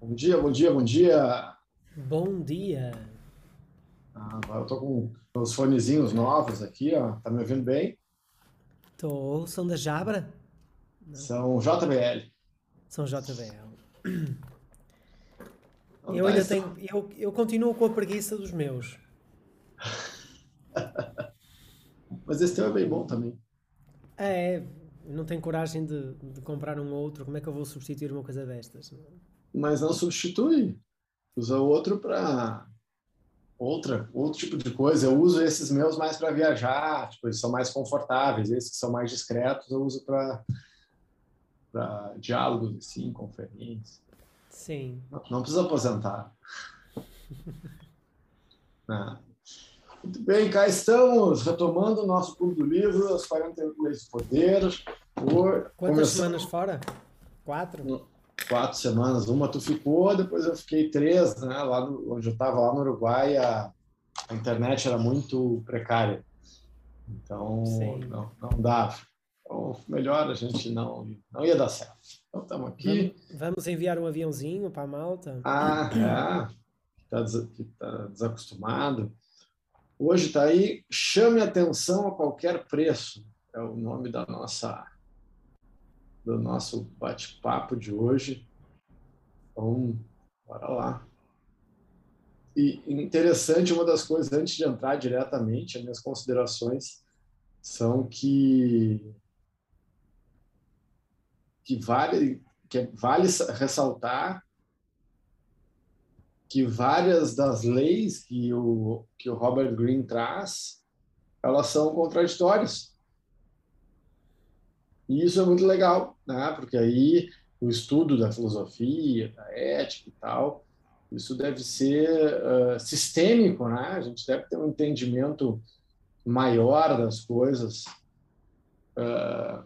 Bom dia, bom dia, bom dia. Bom dia. Ah, agora eu tô com os fonezinhos novos aqui, ó. Tá me ouvindo bem? Tô, são da Jabra? São JBL. São JBL. Eu tá, ainda isso- tenho, eu, eu continuo com a preguiça dos meus. Mas esse teu é bem bom também. É, não tenho coragem de, de comprar um outro, como é que eu vou substituir uma coisa destas? Mas não substitui. Usa outro para outra, outro tipo de coisa. Eu uso esses meus mais para viajar, tipo, eles são mais confortáveis. Esses que são mais discretos eu uso para para diálogos assim, conferências. Sim. Não, não precisa aposentar. Ah. Muito bem, cá estamos, retomando o nosso clube do livro, as 48 leis do poder. Por... Quantas começando- semanas fora? Quatro? Quatro semanas. Uma tu ficou, depois eu fiquei três, né? Lá no- onde eu estava, lá no Uruguai, a, a internet era muito precária. Então, Sim. não, não dava. Então, melhor a gente não, não ia dar certo. Então, estamos aqui. Vamos, enviar um aviãozinho para malta? Ah, é. Que está des tá desacostumado. Hoje está aí, chame atenção a qualquer preço. É o nome da nossa do nosso bate-papo de hoje. Então, bora lá. E interessante, uma das coisas, antes de entrar diretamente, as minhas considerações são que que vale, que vale ressaltar que várias das leis que o, que o Robert Greene traz, elas são contraditórias. E isso é muito legal, né? porque aí o estudo da filosofia, da ética e tal, isso deve ser uh, sistêmico, né? a gente deve ter um entendimento maior das coisas uh,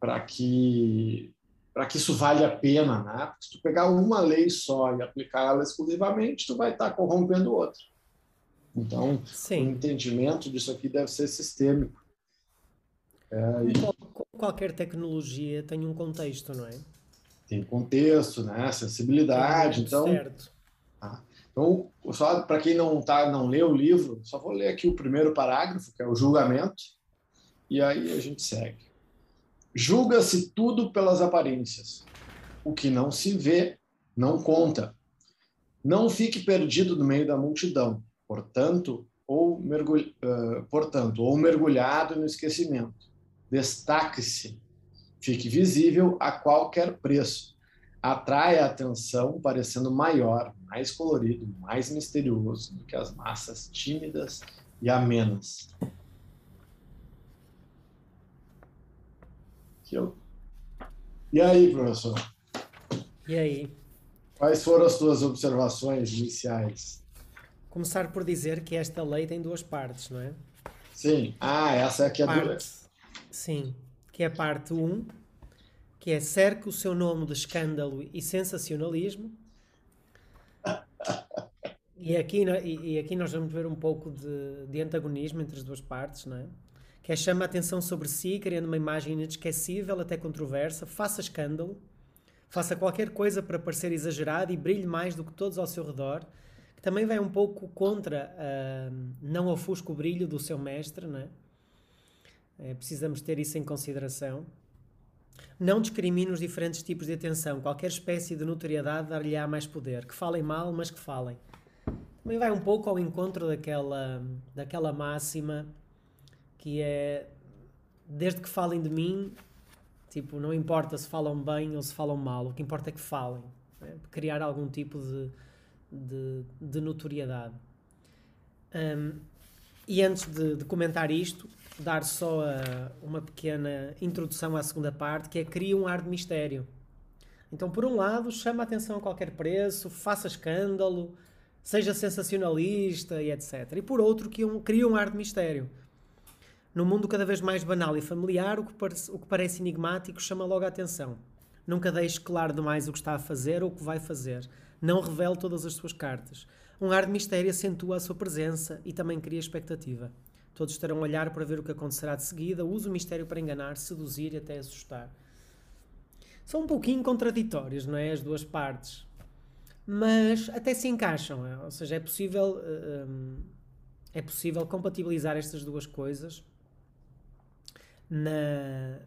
para que para que isso valha a pena, né? Porque se tu pegar uma lei só e aplicar ela exclusivamente, tu vai estar corrompendo outra. Então, o Sim. entendimento disso aqui deve ser sistêmico. É, e qual- Qualquer tecnologia tem um contexto, não é? tem contexto, né? Sensibilidade. Um Então, Certo. então só para quem não tá, não leu o livro, só vou ler aqui o primeiro parágrafo, que é o julgamento, e aí a gente segue. Julga-se tudo pelas aparências. O que não se vê não conta. Não fique perdido no meio da multidão, portanto, ou, mergulh... portanto, ou mergulhado no esquecimento. Destaque-se. Fique visível a qualquer preço. Atraia a atenção, parecendo maior, mais colorido, mais misterioso do que as massas tímidas e amenas. Eu... E aí, professor? E aí? Quais foram as suas observações iniciais? Começar por dizer que esta lei tem duas partes, não é? Sim. Ah, essa aqui é do... Parte, sim, que é a parte 1, que é cerque o seu nome de escândalo e sensacionalismo. E aqui, e, aqui nós vamos ver um pouco de, de antagonismo entre as duas partes, não é? Que é chama a atenção sobre si, criando uma imagem inesquecível, até controversa, faça escândalo, faça qualquer coisa para parecer exagerado e brilhe mais do que todos ao seu redor, que também vai um pouco contra, ah, não ofusca o brilho do seu mestre, não é? É, precisamos ter isso em consideração. Não discrimine os diferentes tipos de atenção. Qualquer espécie de notoriedade dar-lhe-á mais poder. Que falem mal, mas que falem. Também vai um pouco ao encontro daquela, daquela máxima que é desde que falem de mim, tipo, não importa se falam bem ou se falam mal, o que importa é que falem. né? Criar algum tipo de, de, de notoriedade. Hum, e antes de, de comentar isto, dar só uma pequena introdução à segunda parte, que é cria um ar de mistério. Então, por um lado, chama a atenção a qualquer preço, faça escândalo, seja sensacionalista e etc. E por outro, que um, cria um ar de mistério. No mundo cada vez mais banal e familiar, o que, parece, o que parece enigmático chama logo a atenção. Nunca deixe claro demais o que está a fazer ou o que vai fazer. Não revele todas as suas cartas. Um ar de mistério acentua a sua presença e também cria expectativa. Todos estarão a olhar para ver o que acontecerá de seguida. Use o mistério para enganar, seduzir e até assustar. São um pouquinho contraditórios, não é? As duas partes. mas até se encaixam, é? ou seja, é possível, um, é possível compatibilizar estas duas coisas na,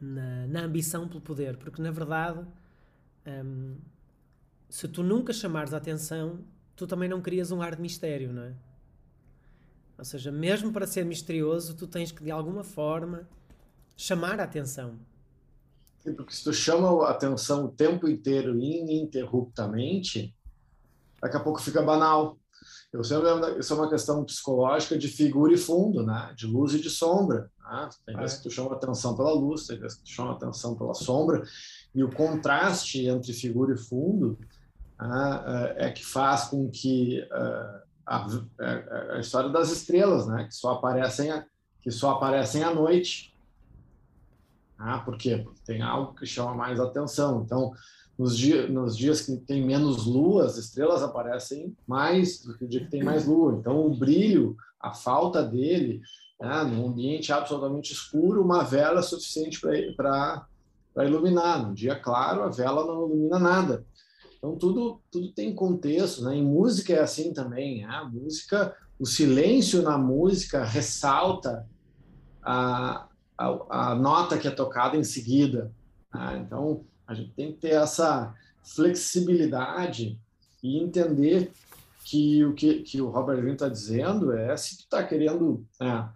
na, na ambição pelo poder, porque na verdade, um, se tu nunca chamares a atenção, tu também não crias um ar de mistério, não é? Ou seja, mesmo para ser misterioso, tu tens que de alguma forma chamar a atenção. Sim, porque se tu chama a atenção o tempo inteiro, ininterruptamente, daqui a pouco fica banal. Eu sempre lembro, isso é uma questão psicológica de figura e fundo, né? de luz e de sombra. Né? Tem vezes é. que tu chama atenção pela luz, tem vezes que tu chama atenção pela sombra, e o contraste entre figura e fundo né? é que faz com que uh, a, a, a, história das estrelas, né? que, só aparecem a, que só aparecem à noite. Ah, por quê? Porque tem algo que chama mais atenção. Então, nos, dia, nos dias que tem menos lua, as estrelas aparecem mais do que o dia que tem mais lua. Então, o brilho, a falta dele, né, num ambiente absolutamente escuro, uma vela é suficiente para iluminar. No dia claro, a vela não ilumina nada. Então, tudo, tudo tem contexto. Né? Em música é assim também. Né? A música, o silêncio na música ressalta a, a, a nota que é tocada em seguida. Né? Então, a gente tem que ter essa flexibilidade e entender que o que, que o Robert Greene está dizendo é se tu está querendo né,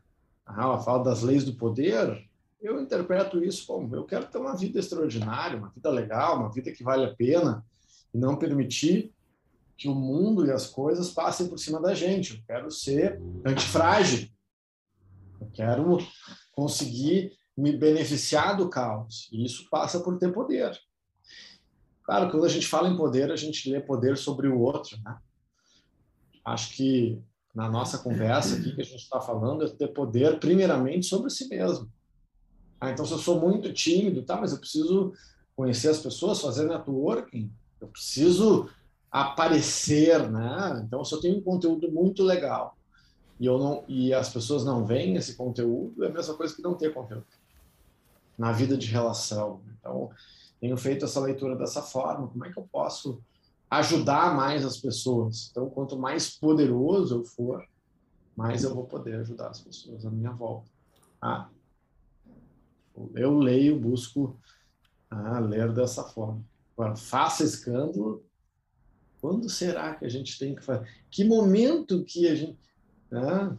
ela fala das leis do poder eu interpreto isso como eu quero ter uma vida extraordinária uma vida legal uma vida que vale a pena e não permitir que o mundo e as coisas passem por cima da gente eu quero ser antifrágil eu quero conseguir me beneficiar do caos. E isso passa por ter poder. Claro, quando a gente fala em poder, a gente lê poder sobre o outro, né? Acho que na nossa conversa aqui que a gente está falando é ter poder primeiramente sobre si mesmo. Ah, então, se eu sou muito tímido, tá, mas eu preciso conhecer as pessoas, fazer networking, eu preciso aparecer, né? Então, se eu tenho um conteúdo muito legal e eu não e as pessoas não veem esse conteúdo, é a mesma coisa que não ter conteúdo na vida de relação. Então, tenho feito essa leitura dessa forma. Como é que eu posso ajudar mais as pessoas? Então, quanto mais poderoso eu for, mais eu vou poder ajudar as pessoas à minha volta. Ah, eu leio, busco ah, ler dessa forma. Agora, faça escândalo. Quando será que a gente tem que fazer? Que momento que a gente. Ah,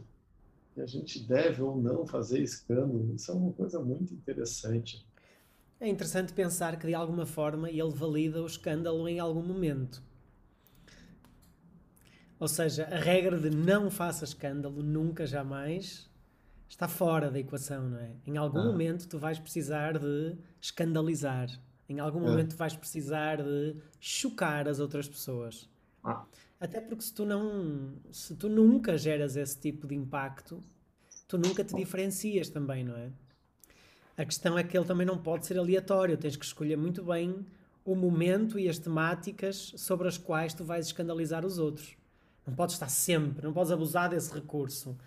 que a gente deve ou não fazer escândalo. Isso é uma coisa muito interessante. É interessante pensar que, de alguma forma, ele valida o escândalo em algum momento. Ou seja, a regra de não faça escândalo nunca, jamais está fora da equação, não é? Em algum ah. momento tu vais precisar de escandalizar. Em algum é. momento vais precisar de chocar as outras pessoas. Ah. Até porque se tu não, se tu nunca geras esse tipo de impacto, tu nunca te diferencias também, não é? A questão é que ele também não pode ser aleatório, tens que escolher muito bem o momento e as temáticas sobre as quais tu vais escandalizar os outros. Não podes estar sempre, não podes abusar desse recurso,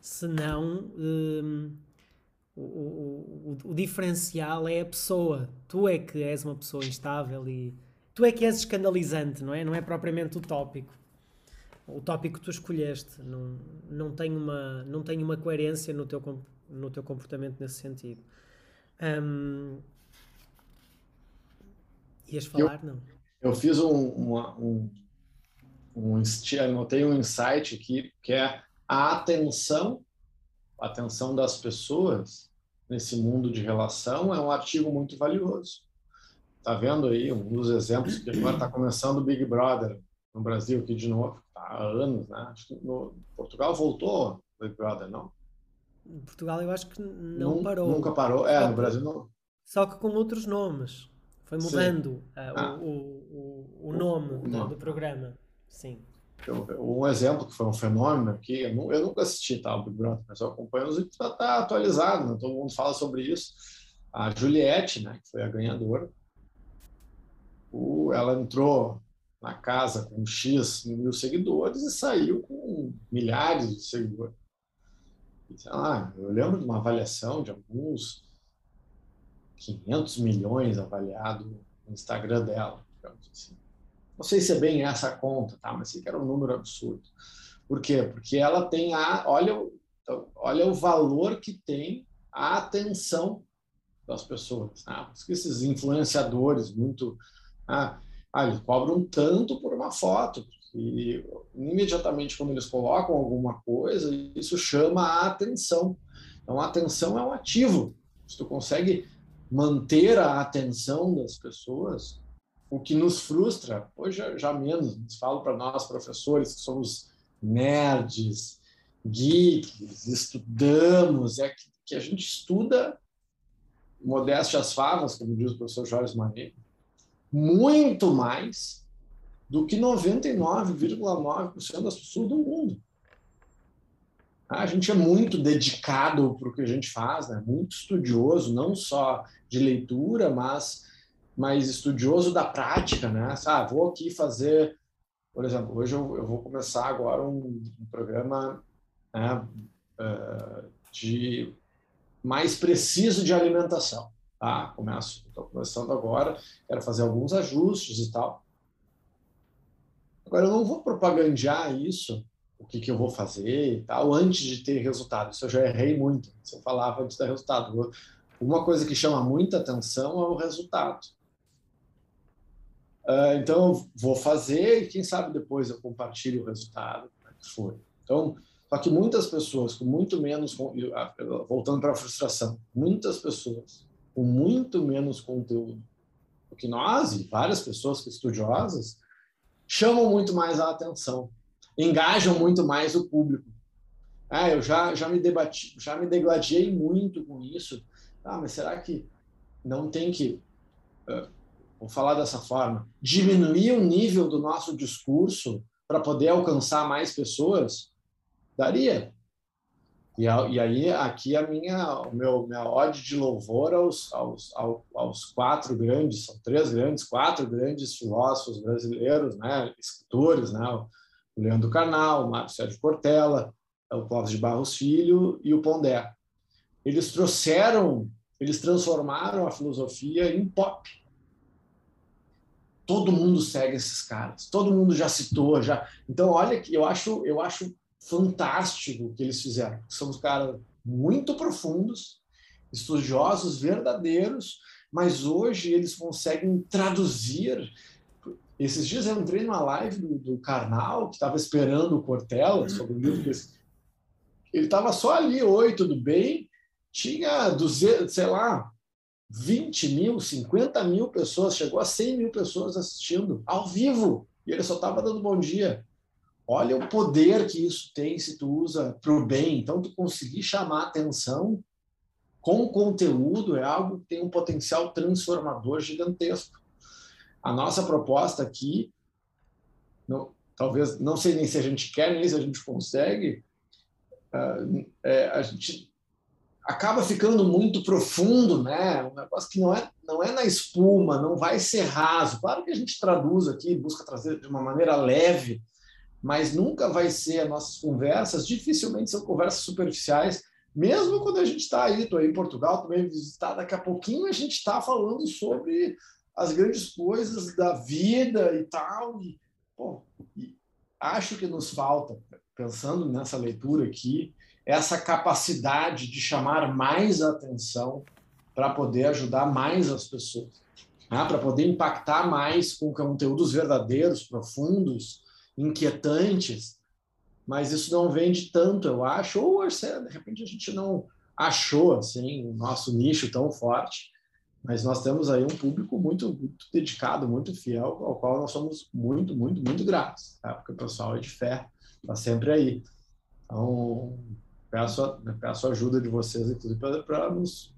senão hum, o, o, o, diferencial é a pessoa. Tu é que és uma pessoa instável e tu é que és escandalizante, não é? Não é propriamente o tópico. O tópico que tu escolheste não, não, tem uma, não tem uma coerência no teu, no teu comportamento nesse sentido. Um, ias falar? Eu, não. Eu fiz um, uma, um, um, anotei um insight aqui que é a atenção, a atenção das pessoas nesse mundo de relação é um artigo muito valioso está vendo aí um dos exemplos que agora está começando o Big Brother no Brasil aqui de novo, tá há anos, né? Acho que no Portugal voltou o Big Brother, não? Em Portugal eu acho que não parou. Nunca parou, é, no Brasil não. Só que com outros nomes. Foi mudando uh, ah. o, o, o, nome, o, do, do, programa. Sim. Um exemplo que foi um fenômeno aqui, eu, eu nunca assisti tal Big Brother, mas eu acompanho os está tá atualizado, né? todo mundo fala sobre isso. A Juliette, né, que foi a ganhadora, o, ela entrou na casa com X mil seguidores e saiu com milhares de seguidores. sei lá, eu lembro de uma avaliação de alguns 500 milhões avaliado no Instagram dela, assim. Não sei se é bem essa conta, tá? Mas sei que era um número absurdo. Por quê? Porque ela tem a, olha, olha o valor que tem a atenção das pessoas. Porque esses influenciadores muito, ah, ah, eles cobram tanto por uma foto e imediatamente quando eles colocam alguma coisa, isso chama a atenção. Então, a atenção é um ativo. Se tu consegue manter a atenção das pessoas, o que nos frustra, hoje já, menos, falo para nós professores que somos nerds, geeks, estudamos, é que, que a gente estuda modéstia as favas, como diz o professor Jorge Manet, muito mais do que 99,9% das pessoas do mundo. A gente é muito dedicado para o que a gente faz, né? muito estudioso, não só de leitura, mas, mas estudioso da prática. Né? Ah, vou aqui fazer, por exemplo, hoje eu, eu vou começar agora um, um programa né, uh, de mais preciso de alimentação. Tá? Começo, estou começando agora, quero fazer alguns ajustes e tal. Agora, eu não vou propagandear isso o que, que eu vou fazer e tal, antes de ter resultado. Isso eu já errei muito. Se eu falava antes do resultado. Uma coisa que chama muita atenção é o resultado. Uh, então, vou fazer e quem sabe depois eu compartilho o resultado, é que foi. Então, só que muitas pessoas com muito menos, voltando para a frustração, muitas pessoas com muito menos conteúdo do que nós e várias pessoas estudiosas chamam muito mais a atenção engajam muito mais o público. Ah, eu já, já me debati, já me degladiei muito com isso. Ah, mas será que não tem que, uh, vou falar dessa forma, diminuir o nível do nosso discurso para poder alcançar mais pessoas? Daria. E, a, e aí aqui a minha, o meu minha ode de louvor aos, aos, aos, aos quatro grandes, são três grandes, quatro grandes filósofos brasileiros, né, escritores, né, o Leandro Carnal, o Mário Sérgio Cortella, o Clóvis de Barros Filho e o Pondé. Eles trouxeram, eles transformaram a filosofia em pop. Todo mundo segue esses caras, todo mundo já citou, já. Então, olha que eu acho, eu acho fantástico o que eles fizeram. São caras muito profundos, estudiosos verdadeiros, mas hoje eles conseguem traduzir esses dias eu entrei numa live do, do Karnal, que estava esperando o Cortella, sobre o livro. Ele estava só ali, oi, tudo bem? Tinha, 200, sei lá, 20 mil, 50 mil pessoas, chegou a 100 mil pessoas assistindo, ao vivo, e ele só estava dando bom dia. Olha o poder que isso tem se tu usa para o bem. Então, tu conseguir chamar atenção com conteúdo é algo que tem um potencial transformador gigantesco. A nossa proposta aqui, não, talvez, não sei nem se a gente quer, nem se a gente consegue, uh, é, a gente acaba ficando muito profundo, né? Um negócio que não é, não é na espuma, não vai ser raso. Claro que a gente traduz aqui, busca trazer de uma maneira leve, mas nunca vai ser as nossas conversas, dificilmente são conversas superficiais, mesmo quando a gente está aí, estou aí em Portugal, também visitar, daqui a pouquinho a gente está falando sobre as grandes coisas da vida e tal. E, pô, e acho que nos falta, pensando nessa leitura aqui, essa capacidade de chamar mais atenção para poder ajudar mais as pessoas, né? para poder impactar mais com conteúdos verdadeiros, profundos, inquietantes. Mas isso não vende tanto, eu acho, ou de repente a gente não achou assim o nosso nicho tão forte mas nós temos aí um público muito, muito dedicado, muito fiel, ao qual nós somos muito, muito, muito gratos, tá? porque o pessoal é de fé, está sempre aí. Então, peço, peço ajuda de vocês para nos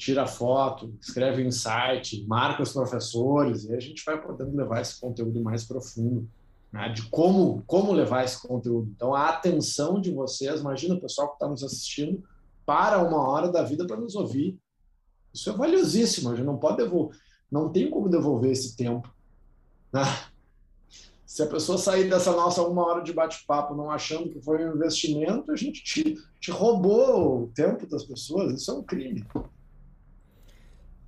tira foto, escreve um site, marca os professores, e a gente vai podendo levar esse conteúdo mais profundo, né? de como, como levar esse conteúdo. Então, a atenção de vocês, imagina o pessoal que está nos assistindo, para uma hora da vida para nos ouvir, isso é valiosíssimo, a gente não pode devolver, não tem como devolver esse tempo. Né? Se a pessoa sair dessa nossa uma hora de bate-papo não achando que foi um investimento, a gente te, te roubou o tempo das pessoas, isso é um crime.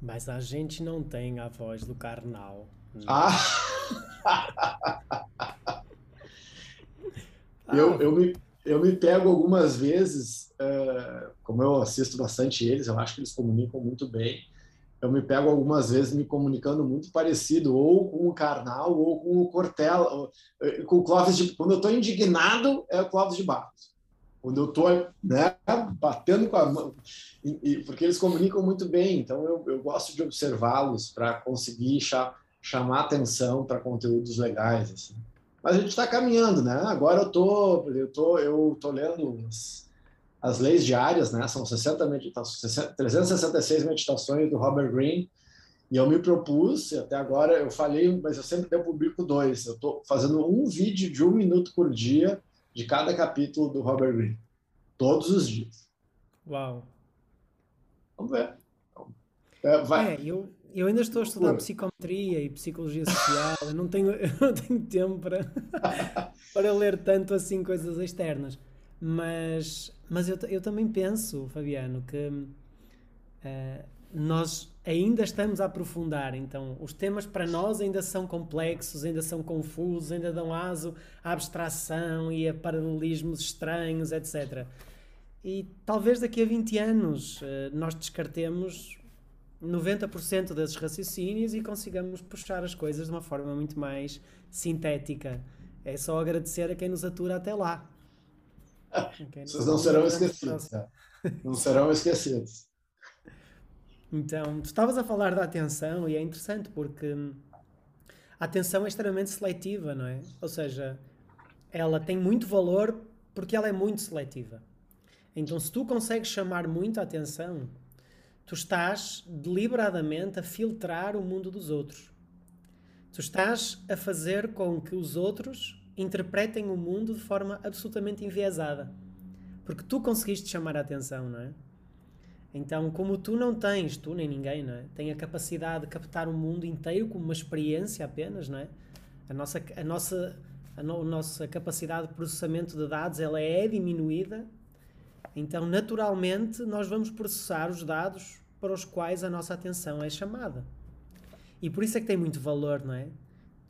Mas a gente não tem a voz do carnal. Né? Ah! eu, eu, me, eu me pego algumas vezes, uh, como eu assisto bastante eles, eu acho que eles comunicam muito bem. Eu me pego algumas vezes me comunicando muito parecido, ou com o Karnal, ou com o Cortella, eh, com o Clóvis de. Quando eu estou indignado, é o Clóvis de Barros. Quando eu estou né, batendo com a mão, e, e, porque eles comunicam muito bem, então eu, eu gosto de observá-los para conseguir cha, chamar atenção para conteúdos legais. Assim. Mas a gente está caminhando, né? Agora eu tô, eu tô, eu tô lendo as, as leis diárias, né? São 60 meditações, 366 meditações do Robert Greene. E eu me propus, até agora eu falei, mas eu sempre eu publico dois. Eu estou fazendo um vídeo de um minuto por dia de cada capítulo do Robert Greene, todos os dias. Uau! Vamos ver. É, vai. É, eu, eu ainda estou a estudar psicometria e psicologia social, eu não tenho, eu não tenho tempo para, para ler tanto assim coisas externas. Mas, mas eu, eu também penso, Fabiano, que uh, nós ainda estamos a aprofundar. Então, os temas para nós ainda são complexos, ainda são confusos, ainda dão aso à abstração e a paralelismos estranhos, etc. E talvez daqui a 20 anos uh, nós descartemos 90% desses raciocínios e consigamos puxar as coisas de uma forma muito mais sintética. É só agradecer a quem nos atura até lá. Vocês não serão esquecidos. Tá? Não serão esquecidos. Então, tu estavas a falar da atenção e é interessante porque a atenção é extremamente seletiva, não é? Ou seja, ela tem muito valor porque ela é muito seletiva. Então, se tu consegues chamar muito a atenção, tu estás deliberadamente a filtrar o mundo dos outros. Tu estás a fazer com que os outros interpretem o mundo de forma absolutamente enviesada. Porque tu conseguiste chamar a atenção, não é? Então, como tu não tens, tu nem ninguém, não é? Tem a capacidade de captar o mundo inteiro como uma experiência apenas, não é? A nossa, a nossa, a, no, a nossa capacidade de processamento de dados ela é diminuída então, naturalmente, nós vamos processar os dados para os quais a nossa atenção é chamada. E por isso é que tem muito valor, não é?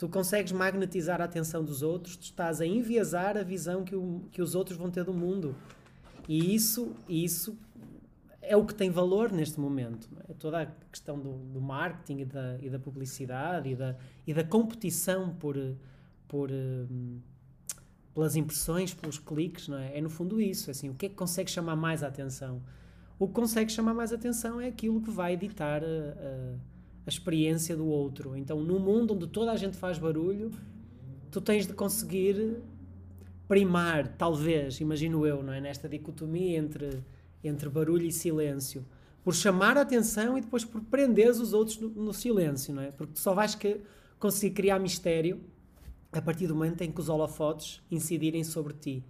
Tu consegues magnetizar a atenção dos outros, tu estás a enviesar a visão que, o, que os outros vão ter do mundo. E isso, isso é o que tem valor neste momento. É? Toda a questão do, do marketing e da, e da publicidade e da, e da competição por, por, hum, pelas impressões, pelos cliques, não é? É no fundo isso, assim, o que é que consegue chamar mais a atenção? O que consegue chamar mais a atenção é aquilo que vai editar a, a, experiência do outro. Então, num mundo onde toda a gente faz barulho, tu tens de conseguir primar, talvez, imagino eu, não é? Nesta dicotomia entre, entre barulho e silêncio. Por chamar a atenção e depois por prender os outros no, no silêncio, não é? Porque tu só vais que, conseguir criar mistério a partir do momento em que os holofotes incidirem sobre ti.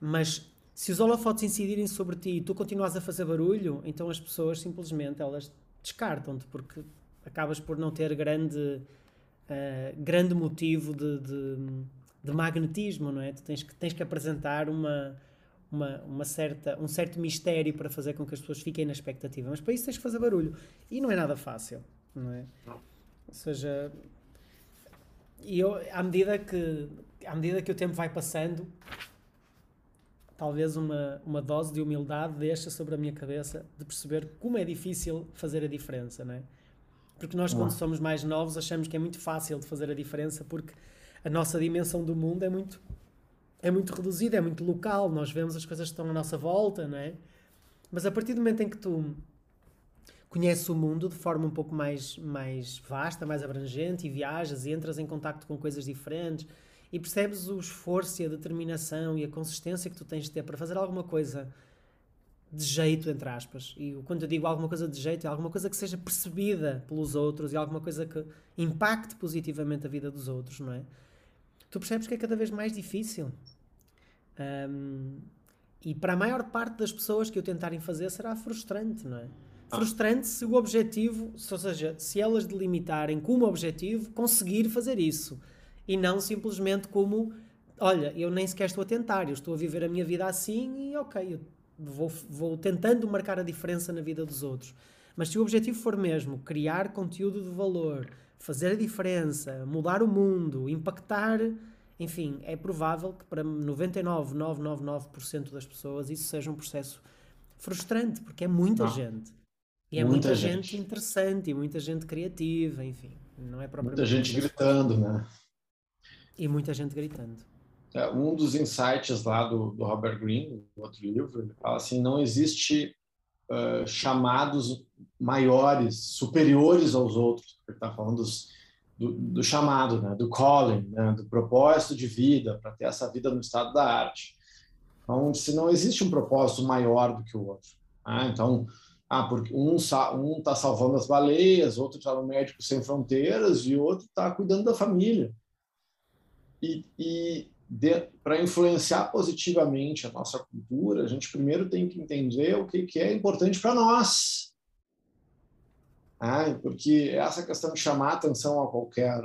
Mas se os holofotes incidirem sobre ti e tu continuas a fazer barulho, então as pessoas simplesmente elas descartam-te porque acabas por não ter grande, uh, grande motivo de, de, de, magnetismo, não é? Tu tens que, tens que apresentar uma, uma, uma certa, um certo mistério para fazer com que as pessoas fiquem na expectativa. Mas para isso tens que fazer barulho. E não é nada fácil, não é? Ou seja, e eu, à medida que, à medida que o tempo vai passando, talvez uma, uma dose de humildade deixa sobre a minha cabeça de perceber como é difícil fazer a diferença, não é? Porque nós, quando somos mais novos, achamos que é muito fácil de fazer a diferença porque a nossa dimensão do mundo é muito, é muito reduzida, é muito local, nós vemos as coisas que estão à nossa volta, não é? Mas a partir do momento em que tu conheces o mundo de forma um pouco mais, mais vasta, mais abrangente e viajas e entras em contacto com coisas diferentes e percebes o esforço e a determinação e a consistência que tu tens de ter para fazer alguma coisa de jeito, entre aspas. E quando eu digo alguma coisa de jeito, é alguma coisa que seja percebida pelos outros e alguma coisa que impacte positivamente a vida dos outros, não é? Tu percebes que é cada vez mais difícil. Um, e para a maior parte das pessoas que o tentarem fazer será frustrante, não é? frustrante se o objetivo, ou seja, se elas delimitarem como objetivo conseguir fazer isso e não simplesmente como olha, eu nem sequer estou a tentar, eu estou a viver a minha vida assim e ok, eu vou, vou tentando marcar a diferença na vida dos outros. Mas se o objetivo for mesmo criar conteúdo de valor, fazer a diferença, mudar o mundo, impactar, enfim, é provável que para 99,999% das pessoas isso seja um processo frustrante, porque é muita Não. gente. E é muita, muita gente. gente. interessante e muita gente criativa, enfim. Não é propriamente. Muita gente gritando, né? E muita gente gritando. É, um dos insights lá do, do Robert Greene, no outro livro, ele fala assim: não existe uh, chamados maiores, superiores aos outros. Ele está falando dos, do, do, chamado, né? do calling, né? do propósito de vida, para ter essa vida no estado da arte. Então, se não existe um propósito maior do que o outro. Né? Então, ah, porque um um está salvando as baleias, outro está no médico sem fronteiras e outro está cuidando da família. E, e para influenciar positivamente a nossa cultura, a gente primeiro tem que entender o que, que é importante para nós. Ah, porque essa questão de chamar atenção a qualquer.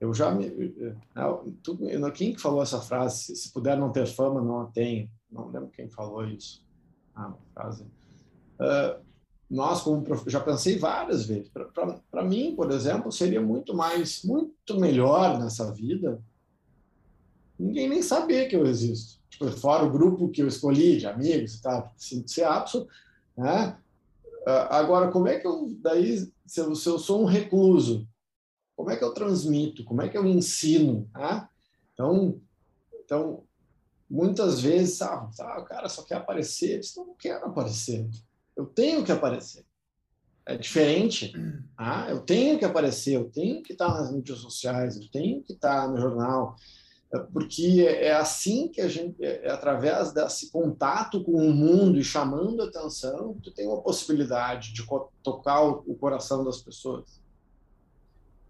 Eu já me. É, quem que falou essa frase? Se puder não ter fama, não a tenha. Não lembro quem falou isso. Ah, uma frase Uh, nós, como prof... já pensei várias vezes. Para mim, por exemplo, seria muito mais, muito melhor nessa vida ninguém nem saber que eu existo. Tipo, fora o grupo que eu escolhi de amigos e tal, ser apso, né? Agora, como é que eu, daí, se eu, se eu, sou um recluso, como é que eu transmito? Como é que eu ensino? Né? Então, então, muitas vezes, ah, ah, o cara só quer aparecer. Eu não quero aparecer eu tenho que aparecer. É diferente. Ah, eu tenho que aparecer, eu tenho que estar nas mídias sociais, eu tenho que estar no jornal, é porque é assim que a gente, é, é através desse contato com o mundo e chamando atenção, tu tem uma possibilidade de tocar o, coração das pessoas.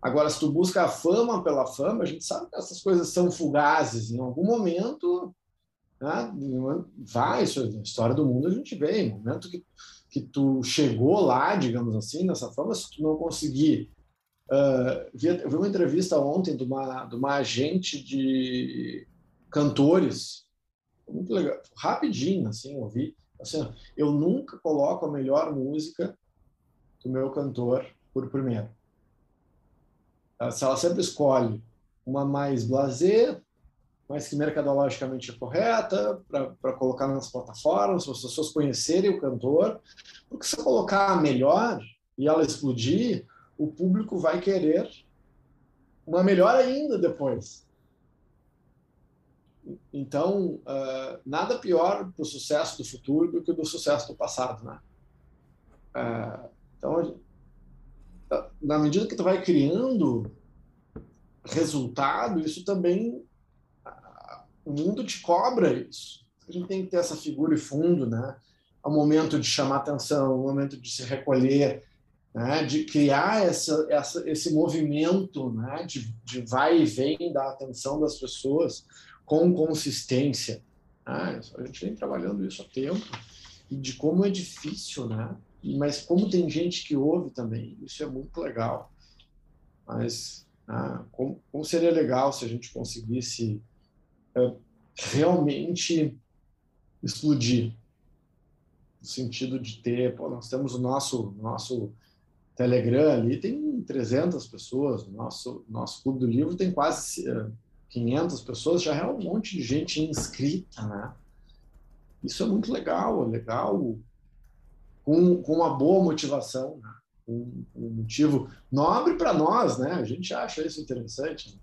Agora, se tu busca a fama pela fama, a gente sabe que essas coisas são fugazes. Em algum momento, né, vai, isso, na história do mundo a gente vê, em momento que que tu chegou lá, digamos assim, nessa forma, se tu não conseguir. Uh, eu vi uma entrevista ontem de uma, de uma agente de cantores, muito legal, rapidinho, assim, eu vi. Assim, eu nunca coloco a melhor música do meu cantor por primeiro. Se ela sempre escolhe uma mais blazer, mas que mercadologicamente é correta, para colocar nas plataformas, para as pessoas conhecerem o cantor. Porque se eu colocar melhor e ela explodir, o público vai querer uma melhor ainda depois. Então, uh, nada pior para o sucesso do futuro do que do sucesso do passado, né? Uh, então, na medida que tu vai criando resultado, isso também o mundo te cobra isso. A gente tem que ter essa figura e fundo, né? o momento de chamar atenção, o momento de se recolher, né? de criar essa, essa, esse movimento né? de, de vai e vem da atenção das pessoas com consistência. Né? A gente vem trabalhando isso há tempo e de como é difícil, né? Mas como tem gente que ouve também, isso é muito legal. Mas ah, como, como seria legal se a gente conseguisse realmente explodir. No sentido de ter, pô, nós temos o nosso, nosso Telegram ali, tem 300 pessoas, nosso, nosso Clube do Livro tem quase 500 eh, pessoas, já é um monte de gente inscrita, né? Isso é muito legal, é legal com, com uma boa motivação, né? um, um motivo nobre para nós, né? A gente acha isso interessante. Né?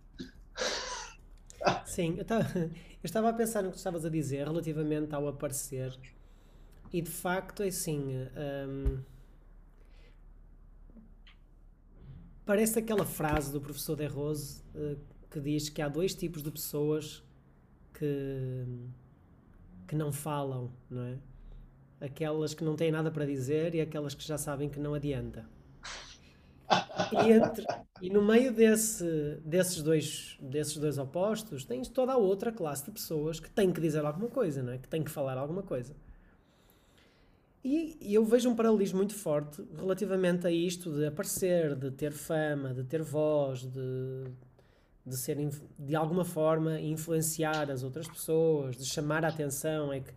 Sim, eu, tava, eu estava a pensar no que tu estavas a dizer relativamente ao aparecer e de facto é assim. Um, parece aquela frase do professor De Rose uh, que diz que há dois tipos de pessoas que, que não falam, não é? Aquelas que não têm nada para dizer e aquelas que já sabem que não adianta. E, entre, e no meio desse, desses, dois, desses dois opostos, tens toda a outra classe de pessoas que têm que dizer alguma coisa, não é? que têm que falar alguma coisa. E, e eu vejo um paralelismo muito forte relativamente a isto de aparecer, de ter fama, de ter voz, de, de ser de alguma forma influenciar as outras pessoas, de chamar a atenção. É que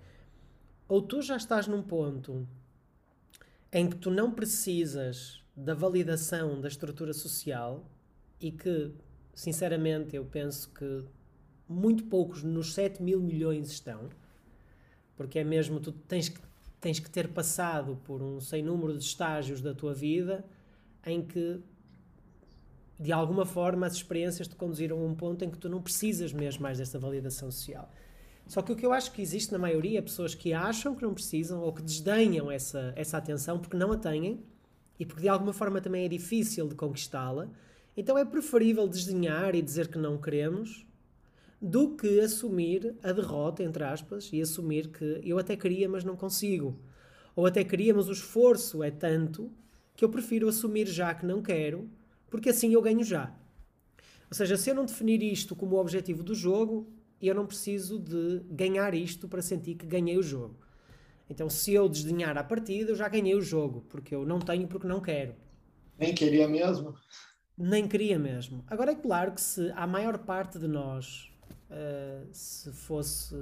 ou tu já estás num ponto em que tu não precisas da validação da estrutura social e que, sinceramente, eu penso que muito poucos nos 7 mil milhões estão, porque é mesmo, tu tens que, tens que ter passado por um sem número de estágios da tua vida em que, de alguma forma, as experiências te conduziram a um ponto em que tu não precisas mesmo mais desta validação social. Só que o que eu acho que existe na maioria é pessoas que acham que não precisam ou que desdenham essa, essa atenção porque não a têm e porque de alguma forma também é difícil de conquistá-la. Então é preferível desdenhar e dizer que não queremos do que assumir a derrota, entre aspas, e assumir que eu até queria, mas não consigo. Ou até queria, mas o esforço é tanto que eu prefiro assumir já que não quero, porque assim eu ganho já. Ou seja, se eu não definir isto como o objetivo do jogo, eu não preciso de ganhar isto para sentir que ganhei o jogo. Então, se eu desdenhar a partida, eu já ganhei o jogo, porque eu não tenho porque não quero. Nem queria mesmo. Nem queria mesmo. Agora é claro que se a maior parte de nós uh, se fosse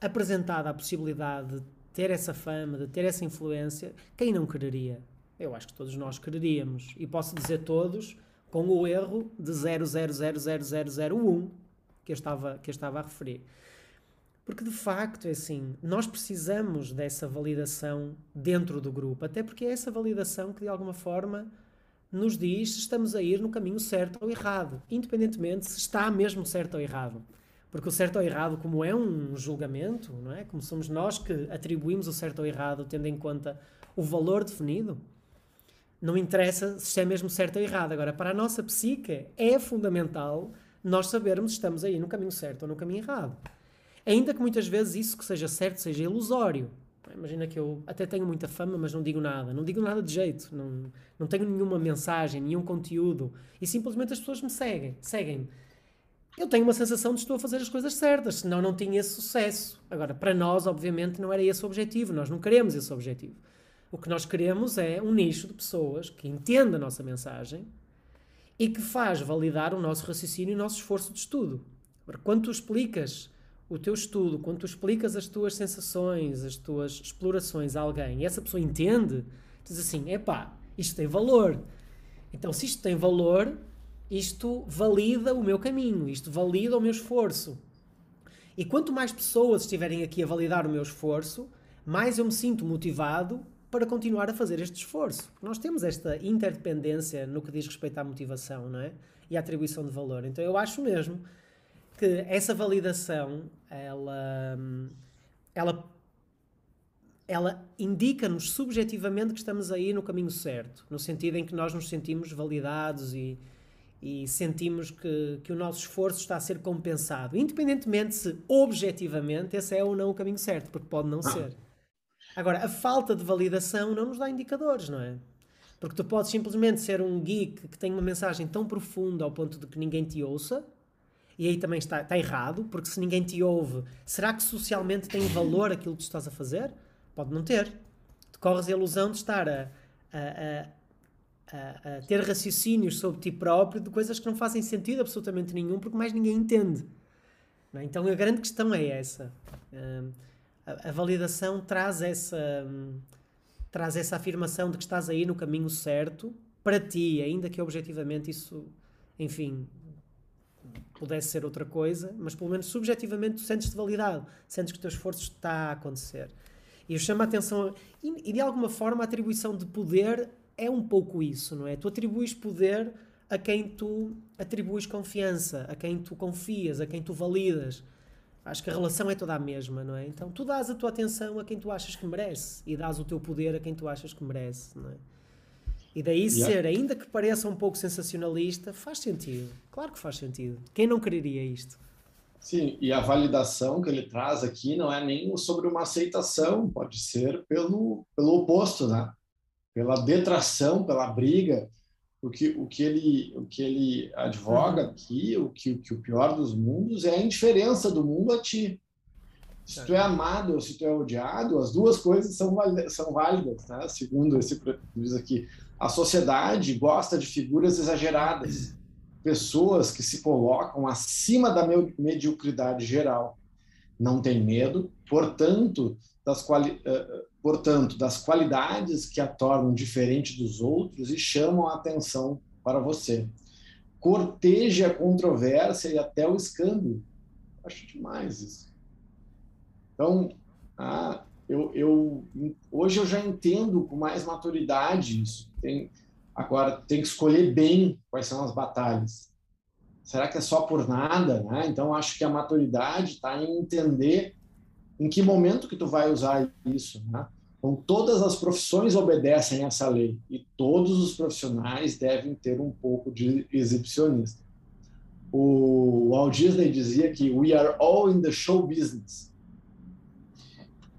apresentada a possibilidade de ter essa fama, de ter essa influência, quem não quereria? Eu acho que todos nós quereríamos. E posso dizer todos com o erro de 0000001 que eu estava, que eu estava a referir. Porque de facto é assim, nós precisamos dessa validação dentro do grupo, até porque é essa validação que de alguma forma nos diz se estamos a ir no caminho certo ou errado, independentemente se está mesmo certo ou errado. Porque o certo ou errado, como é um julgamento, não é? Como somos nós que atribuímos o certo ou errado tendo em conta o valor definido, não interessa se é mesmo certo ou errado. Agora, para a nossa psique, é fundamental nós sabermos se estamos aí no caminho certo ou no caminho errado. Ainda que muitas vezes isso que seja certo seja ilusório. Imagina que eu até tenho muita fama, mas não digo nada. Não digo nada de jeito. Não, não tenho nenhuma mensagem, nenhum conteúdo. E simplesmente as pessoas me seguem. Seguem-me. Eu tenho uma sensação de estou a fazer as coisas certas, senão não tinha esse sucesso. Agora, para nós, obviamente, não era esse o objetivo. Nós não queremos esse objetivo. O que nós queremos é um nicho de pessoas que entenda a nossa mensagem e que faz validar o nosso raciocínio e o nosso esforço de estudo. Agora, quando tu explicas o teu estudo, quando tu explicas as tuas sensações, as tuas explorações a alguém e essa pessoa entende, diz assim: epá, isto tem valor. Então, se isto tem valor, isto valida o meu caminho, isto valida o meu esforço. E quanto mais pessoas estiverem aqui a validar o meu esforço, mais eu me sinto motivado para continuar a fazer este esforço. Nós temos esta interdependência no que diz respeito à motivação não é? e à atribuição de valor. Então eu acho mesmo que essa validação, ela, ela, ela indica-nos subjetivamente que estamos aí no caminho certo, no sentido em que nós nos sentimos validados e, e sentimos que, que o nosso esforço está a ser compensado, independentemente se objetivamente esse é ou não o caminho certo, porque pode não ser. Agora, a falta de validação não nos dá indicadores, não é? Porque tu podes simplesmente ser um geek que tem uma mensagem tão profunda ao ponto de que ninguém te ouça, e aí também está, está errado, porque se ninguém te ouve, será que socialmente tem valor aquilo que tu estás a fazer? Pode não ter. Tu corres a ilusão de estar a, a, a, a, ter raciocínios sobre ti próprio de coisas que não fazem sentido absolutamente nenhum, porque mais ninguém entende. É? Então a grande questão é essa. Uh, a, validação traz essa, um, traz essa afirmação de que estás aí no caminho certo para ti, ainda que objetivamente isso, enfim, pudesse ser outra coisa, mas pelo menos subjetivamente tu sentes-te validado, sentes que o teu esforço está a acontecer. E eu chamo a atenção, e, e de alguma forma a atribuição de poder é um pouco isso, não é? Tu atribuis poder a quem tu atribuis confiança, a quem tu confias, a quem tu validas. Acho que a relação é toda a mesma, não é? Então tu dás a tua atenção a quem tu achas que merece e dás o teu poder a quem tu achas que merece, não é? E daí yeah. ser, ainda que pareça um pouco sensacionalista, faz sentido. Claro que faz sentido. Quem não quereria isto? Sim, e a validação que ele traz aqui não é nem sobre uma aceitação, pode ser pelo, pelo oposto, né? Pela detração, pela briga. O que, o que, ele, o que ele advoga uhum. aqui, o que, que o pior dos mundos é a indiferença do mundo a ti. Se tu é amado ou se tu é odiado, as duas coisas são, são válidas, né? segundo esse diz aqui. A sociedade gosta de figuras exageradas, pessoas que se colocam acima da mediocridade geral. Não tem medo, portanto, das quali uh, portanto, das qualidades que a tornam diferente dos outros e chamam a atenção para você. Corteje a controvérsia e até o escândalo. Acho demais isso. Então, ah, eu, eu, hoje eu já entendo com mais maturidade isso. Tem, agora, tem que escolher bem quais são as batalhas. Será que é só por nada? Né? Então, acho que a maturidade está em entender em que momento que tu vai usar isso, né? Então, todas as profissões obedecem essa lei e todos os profissionais devem ter um pouco de exibicionista. O Walt Disney dizia que we are all in the show business.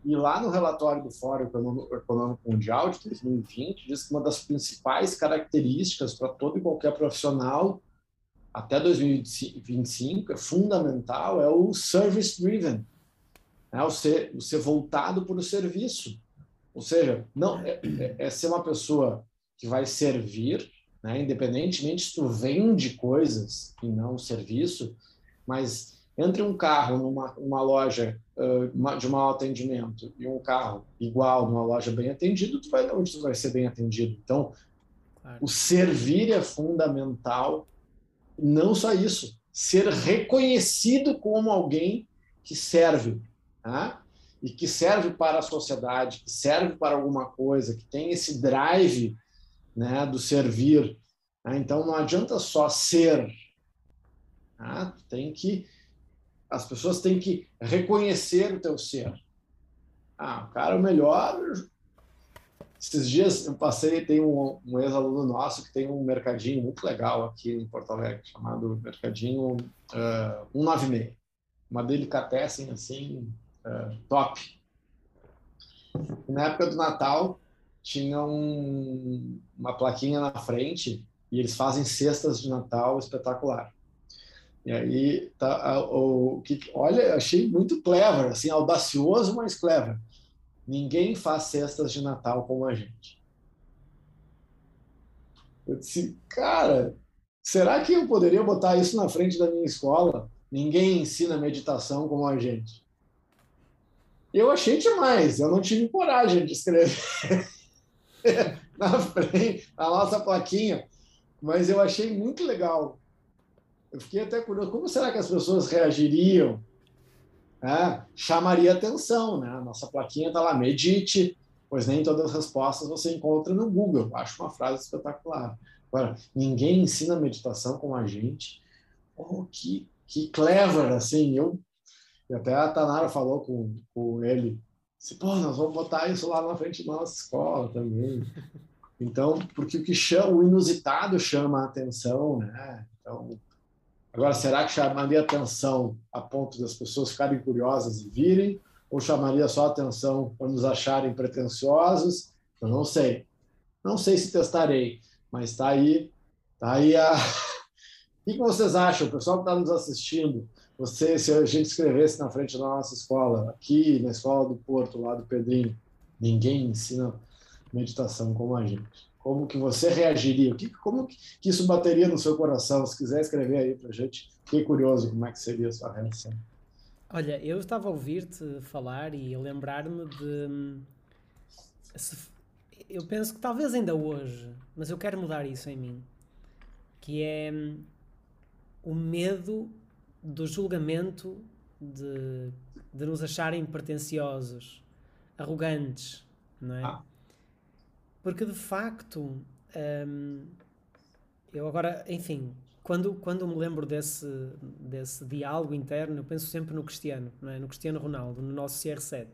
E lá no relatório do Fórum Econômico Mundial de 2020, diz que uma das principais características para todo e qualquer profissional até 2025 é fundamental é o service driven, é o ser, o ser voltado para o serviço. Ou seja, não é, é, é ser uma pessoa que vai servir, né, independentemente se tu vende coisas e não serviço, mas entre um carro numa uma loja uh, de mau atendimento e um carro igual numa loja bem atendido, tu vai onde tu vai ser bem atendido. Então, claro. o servir é fundamental. Não só isso, ser reconhecido como alguém que serve, Tá? E que serve para a sociedade, que serve para alguma coisa, que tem esse drive né, do servir. Tá? Então não adianta só ser. Tá? Tem que as pessoas têm que reconhecer o teu ser. Ah, o cara é o melhor. Esses dias eu passei, tem um, um ex-aluno nosso que tem um mercadinho muito legal aqui em Porto Alegre, chamado Mercadinho uh, 196. Uma delicatessen assim, uh, top. Na época do Natal, tinha um, uma plaquinha na frente e eles fazem cestas de Natal espetacular. E aí, tá, o, que, olha, achei muito clever, assim, audacioso, mas clever. Ninguém faz cestas de Natal como a gente. Eu disse, cara, será que eu poderia botar isso na frente da minha escola? Ninguém ensina meditação como a gente. Eu achei demais, eu não tive coragem de escrever na frente, a nossa plaquinha, mas eu achei muito legal. Eu fiquei até curioso, como será que as pessoas reagiriam? É, chamaria atenção, né? A nossa plaquinha está lá, medite, pois nem todas as respostas você encontra no Google. Eu acho uma frase espetacular. Agora, ninguém ensina meditação como a gente. Oh, que, que clever, assim, eu e até a Tanara falou com, com ele, assim, pô, nós vamos botar isso lá na frente da nossa escola também. Então, porque o que chama, o inusitado chama a atenção, né? Então, agora, será que chamaria atenção a ponto das pessoas ficarem curiosas e virem? Ou chamaria só atenção para nos acharem pretensiosos? Eu não sei. Não sei se testarei, mas está aí, tá aí a... O que vocês acham, o pessoal que está nos assistindo? Você, se a gente escrevesse na frente da nossa escola, aqui na escola do Porto, lá do Pedrinho, ninguém ensina meditação como a gente. Como que você reagiria? Que, como que isso bateria no seu coração? Se quiser escrever aí para a gente, fiquei curioso como é que seria a sua reação. Olha, eu estava a ouvir-te falar e a lembrar-me de. Eu penso que talvez ainda hoje, mas eu quero mudar isso em mim, que é o medo do julgamento de, de nos acharem pretenciosos, arrogantes, não é? Ah. Porque de facto, hum, eu agora, enfim, quando, quando me lembro desse, desse diálogo interno, eu penso sempre no Cristiano, é? no Cristiano Ronaldo, no nosso CR7.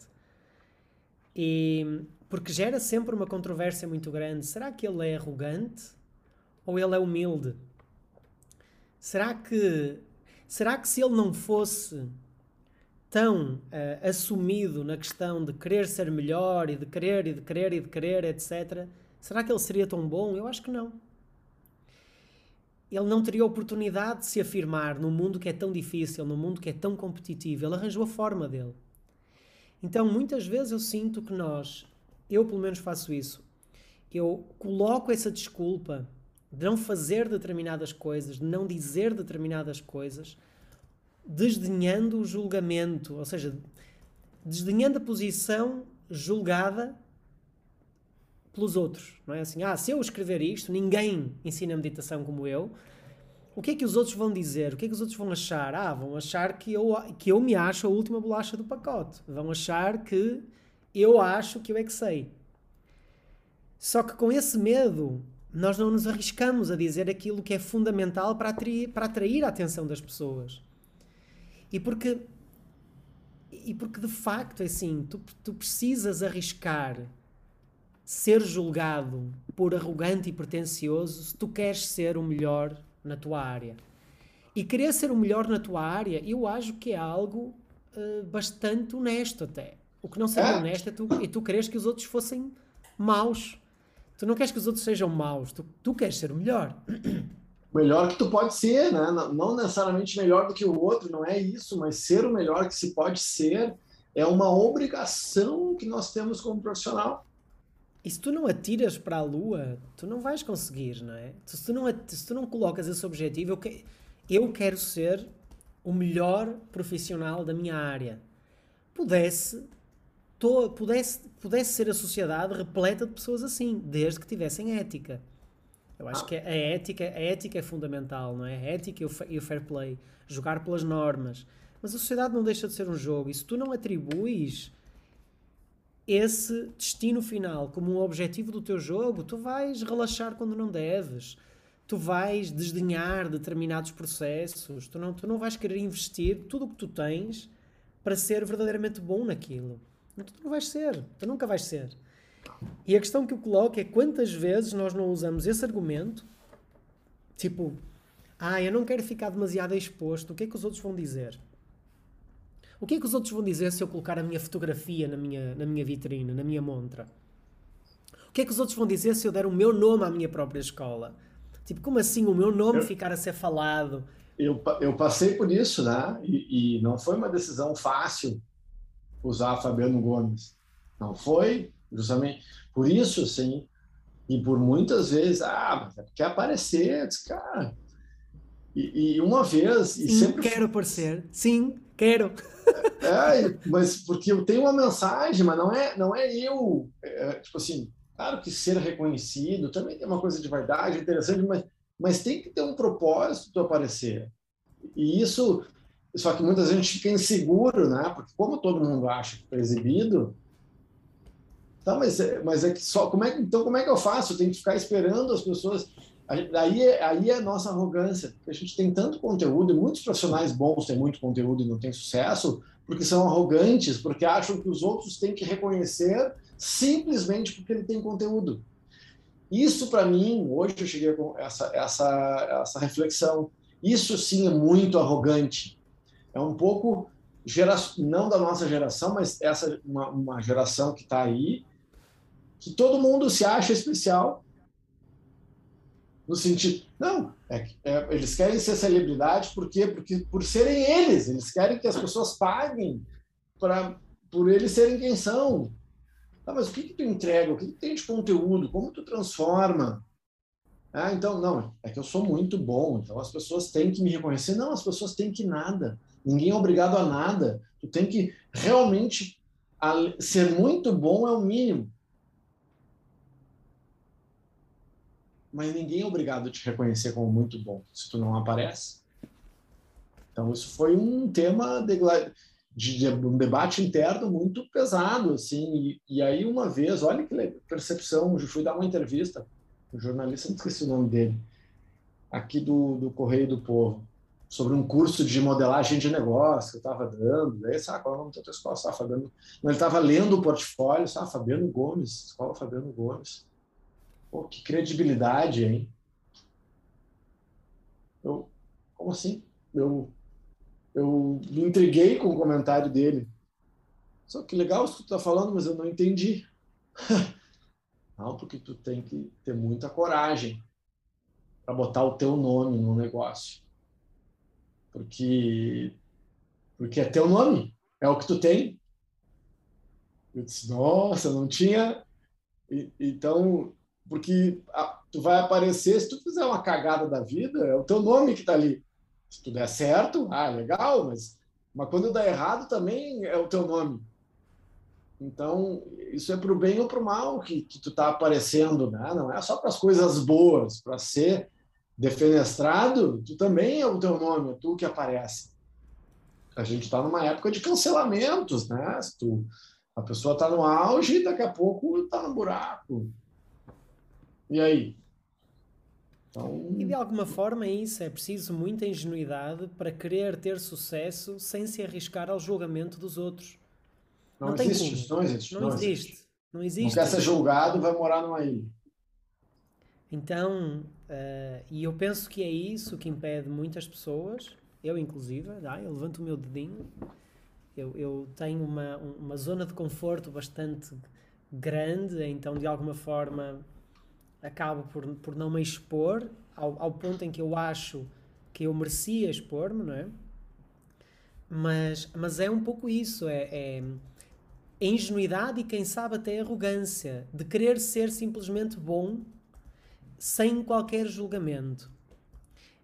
E, porque gera sempre uma controvérsia muito grande. Será que ele é arrogante ou ele é humilde? Será que Será que se ele não fosse tão uh, assumido na questão de querer ser melhor e de querer e de querer e de querer, etc., será que ele seria tão bom? Eu acho que não. Ele não teria oportunidade de se afirmar num mundo que é tão difícil, num mundo que é tão competitivo. Ele arranjou a forma dele. Então, muitas vezes eu sinto que nós, eu pelo menos faço isso, eu coloco essa desculpa de não fazer determinadas coisas, de não dizer determinadas coisas, desdenhando o julgamento, ou seja, desdenhando a posição julgada pelos outros, não é assim? Ah, se eu escrever isto, ninguém ensina meditação como eu. O que é que os outros vão dizer? O que é que os outros vão achar? Ah, vão achar que eu, que eu me acho a última bolacha do pacote. Vão achar que eu acho que eu é que sei. Só que com esse medo, nós não nos arriscamos a dizer aquilo que é fundamental para atrair, para atrair a atenção das pessoas. E porque, e porque de facto, é assim, tu, tu precisas arriscar ser julgado por arrogante e pretencioso se tu queres ser o melhor na tua área. E querer ser o melhor na tua área, eu acho que é algo uh, bastante honesto até. O que não seja é. honesto é tu, e tu queres que os outros fossem maus. Tu não queres que os outros sejam maus, tu, tu queres ser o melhor. Melhor que tu pode ser, né? Não necessariamente melhor do que o outro, não é isso, mas ser o melhor que se pode ser é uma obrigação que nós temos como profissional. E se tu não atiras para a lua, tu não vais conseguir, não é? Se tu não, se tu não colocas esse objetivo, eu, que, eu quero ser o melhor profissional da minha área. Pudesse, to, pudesse, pudesse ser a sociedade repleta de pessoas assim, desde que tivessem ética. Eu acho ah. que a ética, a ética é fundamental, não é? A ética e o fair play, jogar pelas normas. Mas a sociedade não deixa de ser um jogo. E se tu não atribuis esse destino final como um objetivo do teu jogo, tu vais relaxar quando não deves. Tu vais desdenhar determinados processos, tu não, tu não vais querer investir tudo o que tu tens para ser verdadeiramente bom naquilo. Tu não vais ser, tu nunca vais ser. E a questão que eu coloco é quantas vezes nós não usamos esse argumento, tipo, ah, eu não quero ficar demasiado exposto, o que é que os outros vão dizer? O que é que os outros vão dizer se eu colocar a minha fotografia na minha, na minha vitrine, na minha montra? O que é que os outros vão dizer se eu der o meu nome à minha própria escola? Tipo, como assim o meu nome eu, ficar a ser falado? Eu, eu passei por isso, né? E, e não foi uma decisão fácil usar Fabiano Gomes. Não foi, justamente por isso, sim. E por muitas vezes, ah, é quer aparecer, cara. E, e uma vez. E sim, sempre... quero aparecer. Sim, quero. É, mas porque eu tenho uma mensagem, mas não é, não é eu. É, tipo assim, claro que ser reconhecido também tem uma coisa de verdade interessante, mas, mas tem que ter um propósito de aparecer. E isso, só que muita gente fica inseguro, né? Porque como todo mundo acha que foi exibido, tá, mas, é, mas é que só como é então como é que eu faço? Eu tenho que ficar esperando as pessoas Aí, aí é a nossa arrogância, a gente tem tanto conteúdo, e muitos profissionais bons têm muito conteúdo e não têm sucesso, porque são arrogantes, porque acham que os outros têm que reconhecer simplesmente porque ele tem conteúdo. Isso, para mim, hoje eu cheguei com essa, essa, essa reflexão. Isso sim é muito arrogante. É um pouco, gera, não da nossa geração, mas essa uma, uma geração que está aí, que todo mundo se acha especial no sentido, não, é, é, eles querem ser celebridade por quê? Porque por serem eles, eles querem que as pessoas paguem para por eles serem quem são. Tá, mas o que, que tu entrega? O que, que tem de conteúdo? Como tu transforma? Ah, então, não, é que eu sou muito bom, então as pessoas têm que me reconhecer. Não, as pessoas têm que nada. Ninguém é obrigado a nada. Tu tem que realmente ser muito bom é o mínimo. Mas ninguém é obrigado a te reconhecer como muito bom se tu não aparece. Então isso foi um tema de, de, de um debate interno muito pesado, assim. E, e, aí uma vez, olha que percepção, eu fui dar uma entrevista, o jornalista, não esqueci o nome dele, aqui do, do Correio do Povo, sobre um curso de modelagem de negócio que eu estava dando. Daí, sabe, qual é o nome da tua escola? Sabe, Fabiano... Ele estava lendo o portfólio, sabe, Fabiano Gomes, escola Fabiano Gomes. Pô, que credibilidade, hein? Eu, como assim? Eu, eu me intriguei com o comentário dele. Só que legal isso que tu tá falando, mas eu não entendi. não, porque tu tem que ter muita coragem para botar o teu nome no negócio. Porque porque é teu nome, é o que tu tem. Eu disse, nossa, não tinha. E, então, porque a, tu vai aparecer, se tu fizer uma cagada da vida, é o teu nome que está ali. Se tu der certo, ah, legal, mas, mas quando dá errado também é o teu nome. Então, isso é para o bem ou para o mal que, que tu está aparecendo, né? Não é só para as coisas boas, para ser defenestrado, tu também é o teu nome, é tu que aparece. A gente está numa época de cancelamentos, né? Se tu, a pessoa está no auge e daqui a pouco está no buraco. E aí? Então... E de alguma forma é isso, é preciso muita ingenuidade para querer ter sucesso sem se arriscar ao julgamento dos outros. Não, não existe isso, não existe. Não, não existe. existe. Não existe. Não quer ser julgado, vai morar numa ilha. Então, uh, e eu penso que é isso que impede muitas pessoas, eu inclusive, ah, eu levanto o meu dedinho, eu, eu tenho uma, uma zona de conforto bastante grande, então de alguma forma acabo por, por não me expor ao, ao ponto em que eu acho que eu merecia expor-me, não é? Mas, mas é um pouco isso, é, é ingenuidade e quem sabe até arrogância de querer ser simplesmente bom sem qualquer julgamento.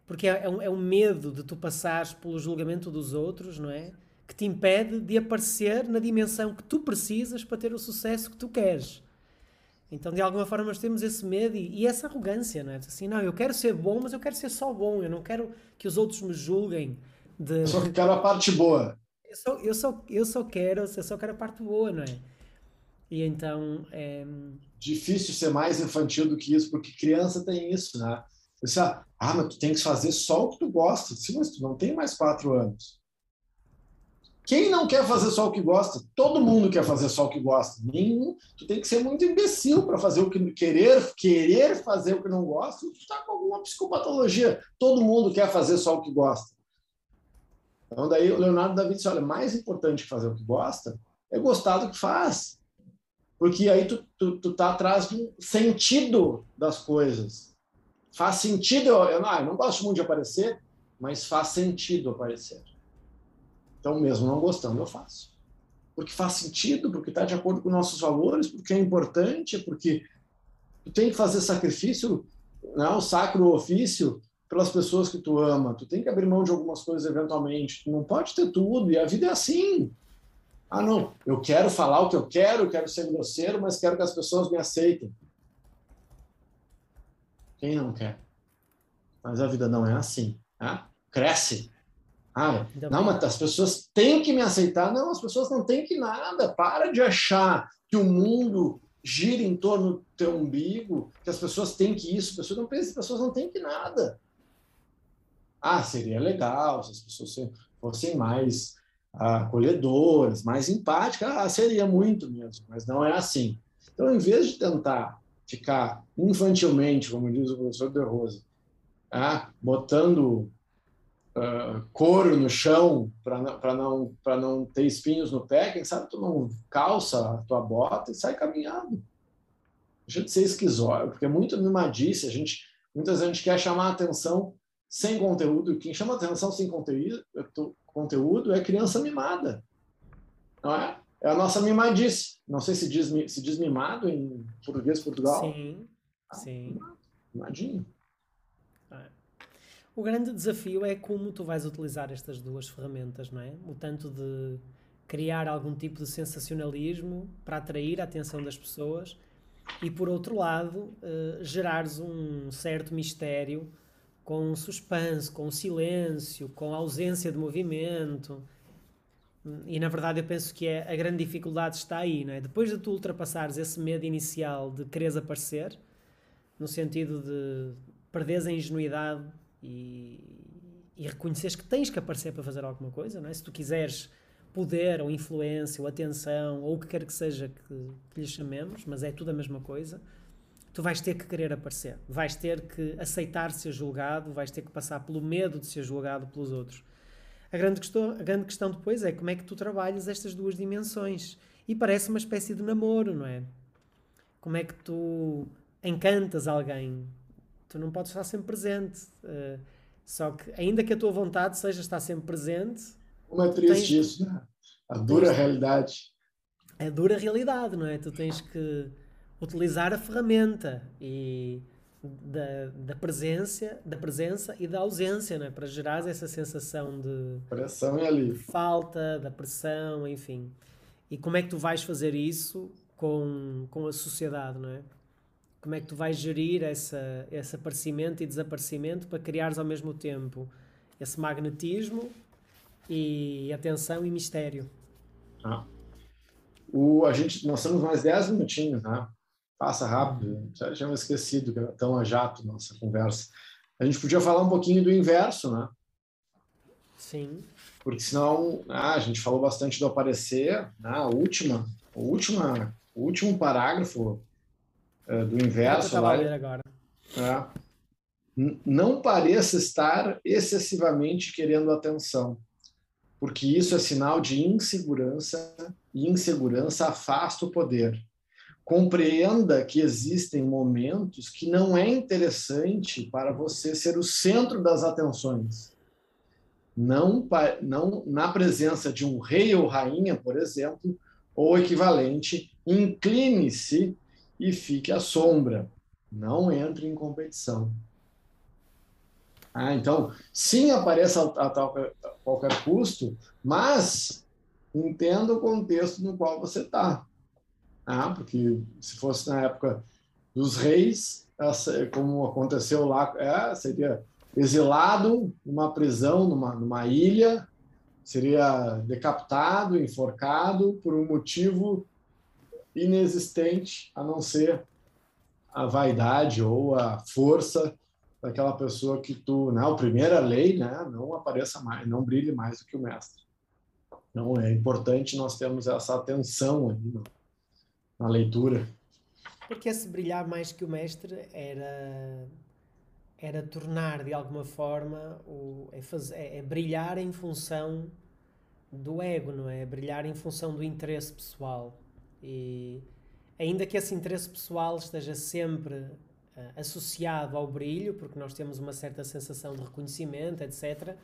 Porque é, é, um, é um medo de tu passares pelo julgamento dos outros, não é? Que te impede de aparecer na dimensão que tu precisas para ter o sucesso que tu queres. Então, de alguma forma, nós temos esse medo e, e, essa arrogância, não é? Assim, não, eu quero ser bom, mas eu quero ser só bom, eu não quero que os outros me julguem. De... Eu só quero a parte boa. Eu só, eu, só, eu só quero, eu só quero a parte boa, não é? E então. É... Difícil ser mais infantil do que isso, porque criança tem isso, né? Você, ah, mas tu tem que fazer só o que tu gosta. Sim, mas tu não tem mais quatro anos. Quem não quer fazer só o que gosta? Todo mundo quer fazer só o que gosta. Nenhum. Tu tem que ser muito imbecil para fazer o que querer, querer fazer o que não gosta. Tu está com alguma psicopatologia. Todo mundo quer fazer só o que gosta. Então daí o Leonardo da Vinci, olha, mais importante que fazer o que gosta é gostar do que faz. Porque aí tu, tu, tu tá atrás um sentido das coisas. Faz sentido, eu, eu, não, eu não gosto muito de aparecer, mas faz sentido aparecer. Então, mesmo não gostando, eu faço. Porque faz sentido, porque está de acordo com nossos valores, porque é importante, porque tu tem que fazer sacrifício, né, o sacro ofício pelas pessoas que tu ama. Tu tem que abrir mão de algumas coisas eventualmente. Tu não pode ter tudo, e a vida é assim. Ah, não, eu quero falar o que eu quero, eu quero ser grosseiro, mas quero que as pessoas me aceitem. Quem não quer? Mas a vida não é assim. Né? Cresce, ah, não, mas as pessoas têm que me aceitar. Não, as pessoas não têm que nada. Para de achar que o mundo gira em torno do teu umbigo, que as pessoas têm que isso. As pessoas não pensam, as pessoas não têm que nada. Ah, seria legal se as pessoas fossem mais acolhedoras, mais empáticas. Ah, seria muito mesmo, mas não é assim. Então, em vez de tentar ficar infantilmente, como diz o professor De Rosa, ah, botando uh, couro no chão para não para não ter espinhos no pé, quem sabe tu não calça a tua bota e sai caminhando. Deixa de ser esquizóide, porque é muito mimadice, a gente muitas vezes a gente quer chamar a atenção sem conteúdo, e quem chama atenção sem conteúdo, conteúdo é criança mimada. Não é? É a nossa mimadice. Não sei se diz, se diz mimado em português Portugal. Sim, ah, sim. Mimadinho. O grande desafio é como tu vais utilizar estas duas ferramentas, não é? O tanto de criar algum tipo de sensacionalismo para atrair a atenção das pessoas e, por outro lado, uh, gerares um certo mistério com suspense, com silêncio, com ausência de movimento. E na verdade eu penso que é, a grande dificuldade está aí, não é? Depois de tu ultrapassares esse medo inicial de quereres aparecer, no sentido de perderes a ingenuidade e, e reconheceres que tens que aparecer para fazer alguma coisa, não é? Se tu quiseres poder ou influência ou atenção ou o que quer que seja que, que lhe chamemos, mas é tudo a mesma coisa, tu vais ter que querer aparecer, vais ter que aceitar ser julgado, vais ter que passar pelo medo de ser julgado pelos outros. A grande questão, a grande questão depois é como é que tu trabalhas estas duas dimensões. E parece uma espécie de namoro, não é? Como é que tu encantas alguém? Tu não podes estar sempre presente. Uh, só que, ainda que a tua vontade seja estar sempre presente. Como é triste tens, isso, né? A dura tens, realidade. É a dura realidade, não é? Tu tens que utilizar a ferramenta e da, da presença, da presença e da ausência, não é? Para gerar essa sensação de pressão e ali falta, da pressão, enfim. E como é que tu vais fazer isso com, com a sociedade, não é? Como é que tu vais gerir essa, esse aparecimento e desaparecimento para criares ao mesmo tempo esse magnetismo e atenção e mistério? Ah. O, a gente, nós temos mais 10 minutinhos, né? Passa rápido, já tinha esquecido que era tão a jato nossa conversa. A gente podia falar um pouquinho do inverso, né? Sim. Porque senão, ah, a gente falou bastante do aparecer, né? a última, a última, o último parágrafo do inverso lá. Agora. É, não pareça estar excessivamente querendo atenção, porque isso é sinal de insegurança e insegurança afasta o poder. Compreenda que existem momentos que não é interessante para você ser o centro das atenções não, não na presença de um rei ou rainha, por exemplo, ou equivalente, incline-se e fique à sombra. Não entre em competição. Ah, então, sim, apareça a, a, a qualquer custo, mas entenda o contexto no qual você está. Ah, porque se fosse na época dos reis, como aconteceu lá, é, seria exilado numa prisão, numa, numa ilha, seria decapitado, enforcado por um motivo inexistente, a não ser a vaidade ou a força daquela pessoa que tu, na né, primeira lei, né, não apareça mais, não brilhe mais do que o mestre. Então é importante nós termos essa atenção na leitura. Porque esse brilhar mais que o mestre era era tornar de alguma forma o, é, fazer, é, é, brilhar em função do ego, não é? é? Brilhar em função do interesse pessoal. E ainda que esse interesse pessoal esteja sempre uh, associado ao brilho, porque nós temos uma certa sensação de reconhecimento, etc.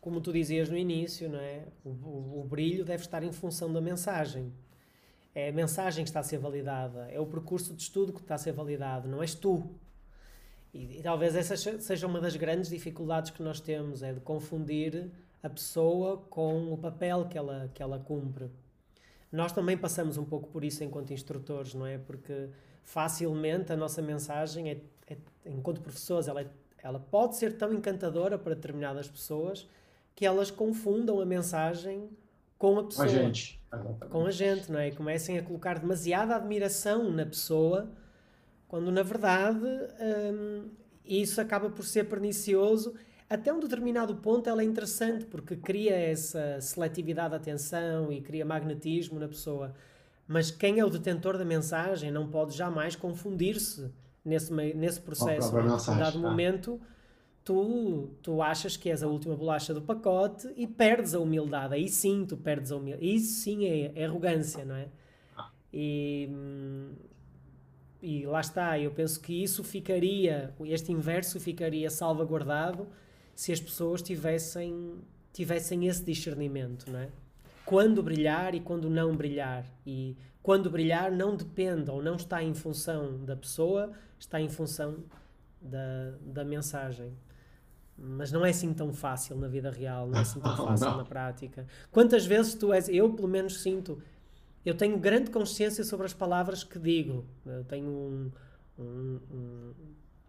Como tu dizias no início, não é? O, o, o brilho deve estar em função da mensagem. É a mensagem que está a ser validada, é o percurso de estudo que está a ser validado, não és tu e, e, talvez essa seja uma das grandes dificuldades que nós temos, é de confundir a pessoa com o papel que ela, que ela cumpre. Nós também passamos um pouco por isso enquanto instrutores, não é? Porque facilmente a nossa mensagem, é, é enquanto professores, ela, é, ela pode ser tão encantadora para determinadas pessoas que elas confundam a mensagem com a pessoa. A gente. Com a gente, não é? E comecem a colocar demasiada admiração na pessoa quando, na verdade, hum, isso acaba por ser pernicioso. Até um determinado ponto ela é interessante porque cria essa seletividade de atenção e cria magnetismo na pessoa. Mas quem é o detentor da mensagem não pode jamais confundir-se nesse, nesse processo. Em dado tá. momento, tu, tu achas que és a última bolacha do pacote e perdes a humildade. Aí sim tu perdes a humildade. Isso sim é, é arrogância, não é? Ah. E, e lá está, eu penso que isso ficaria, este inverso ficaria salvaguardado se as pessoas tivessem, tivessem esse discernimento, não é? Quando brilhar e quando não brilhar. E quando brilhar não depende ou não está em função da pessoa, está em função da, da mensagem. Mas não é assim tão fácil na vida real, não é assim tão fácil na prática. Quantas vezes tu és, eu pelo menos sinto, eu tenho grande consciência sobre as palavras que digo. Eu tenho um, um, um,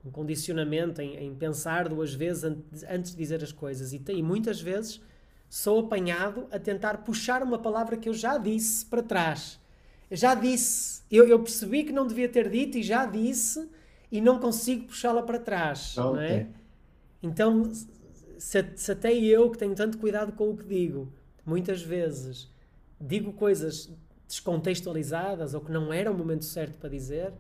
um condicionamento em, em, pensar duas vezes antes, de dizer as coisas. E, e muitas vezes sou apanhado a tentar puxar uma palavra que eu já disse para trás. Eu já disse, eu, eu percebi que não devia ter dito e já disse e não consigo puxá-la para trás. Okay. Não é? Então, se, se até eu, que tenho tanto cuidado com o que digo, muitas vezes digo coisas descontextualizadas ou que não era o momento certo para dizer.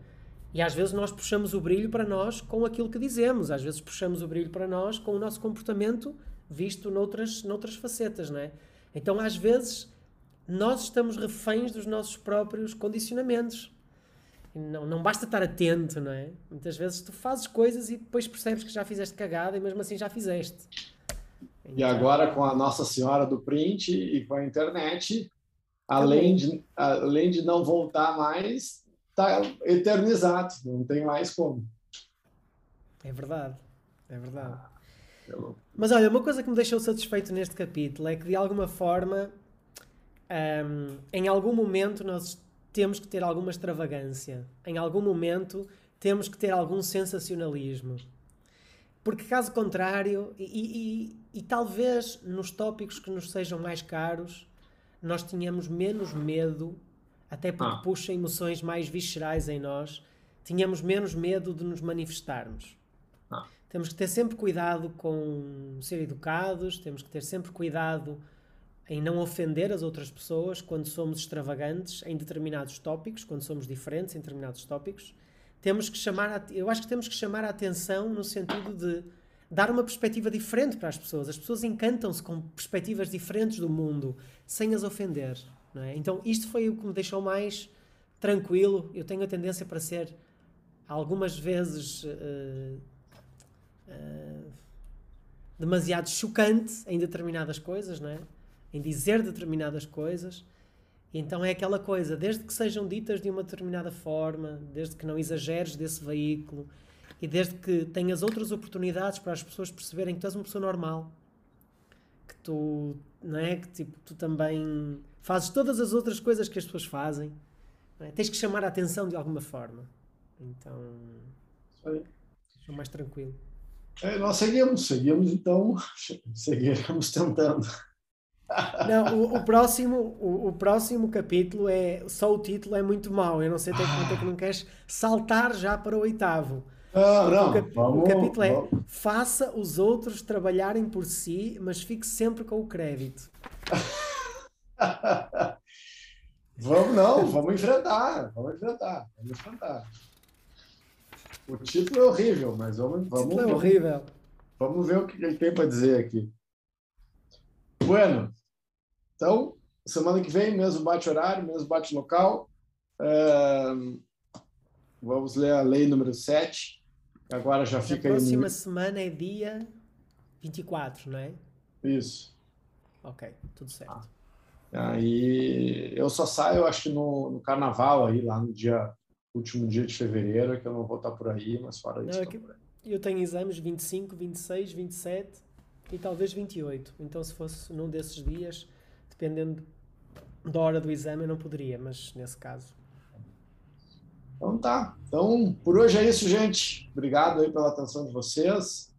E às vezes nós puxamos o brilho para nós com aquilo que dizemos, às vezes puxamos o brilho para nós com o nosso comportamento visto noutras, noutras facetas, não é? Então às vezes nós estamos reféns dos nossos próprios condicionamentos. Não, não basta estar atento, não é? Muitas vezes tu fazes coisas e depois percebes que já fizeste cagada e mesmo assim já fizeste. Então... E agora com a Nossa Senhora do Print e com a internet, além de, além de não voltar mais, está eternizado, não tem mais como. É verdade, é verdade. Ah, Mas olha, uma coisa que me deixou satisfeito neste capítulo é que de alguma forma um, em algum momento nós temos que ter alguma extravagância. Em algum momento temos que ter algum sensacionalismo. Porque caso contrário, e, e, e, talvez nos tópicos que nos sejam mais caros, nós tenhamos menos medo, até porque ah. puxa emoções mais viscerais em nós, tínhamos menos medo de nos manifestarmos. Ah. Temos que ter sempre cuidado com ser educados, temos que ter sempre cuidado em não ofender as outras pessoas quando somos extravagantes em determinados tópicos, quando somos diferentes em determinados tópicos. Temos que chamar, a, eu acho que temos que chamar a atenção no sentido de dar uma perspectiva diferente para as pessoas. As pessoas encantam-se com perspectivas diferentes do mundo, sem as ofender. É? Então, isto foi o que me deixou mais tranquilo. Eu tenho a tendência para ser algumas vezes uh, uh, demasiado chocante em determinadas coisas, não é? em dizer determinadas coisas. Então é aquela coisa, desde que sejam ditas de uma determinada forma, desde que não exageres desse veículo e desde que tenhas outras oportunidades para as pessoas perceberem que tu és uma pessoa normal, que tu, não é? Que tipo, tu também fazes todas as outras coisas que as pessoas fazem, é? tens que chamar a atenção de alguma forma. Então, sou mais tranquilo. É, nós seguimos, seguimos então, seguiremos tentando. Não, o, o próximo, o, o, próximo capítulo é. Só o título é muito mau. Eu não sei até quanto é que não queres saltar já para o oitavo. Ah, não, o, cap, vamos, o capítulo vamos. é faça os outros trabalharem por si, mas fique sempre com o crédito. vamos não, vamos enfrentar, vamos enfrentar, vamos enfrentar. O título é horrível, mas vamos, vamos, o título é horrível. Vamos, ver o que ele tem para dizer aqui. Bueno, então, semana que vem, mesmo bate-horário, mesmo bate-local. Uh, vamos ler a lei número 7. Agora já fica aí. A próxima no... semana é dia 24, não é? Isso. Ok, tudo certo. Aí eu só saio, acho que no, no carnaval aí, lá no dia último dia de fevereiro, que eu não vou estar por aí, mas fora isso. Não, é eu tenho exames 25, 26, 27 e talvez 28. Então, se fosse num desses dias, dependendo da hora do exame, eu não poderia, mas nesse caso. Então tá. Então, por hoje é isso, gente. Obrigado aí pela atenção de vocês.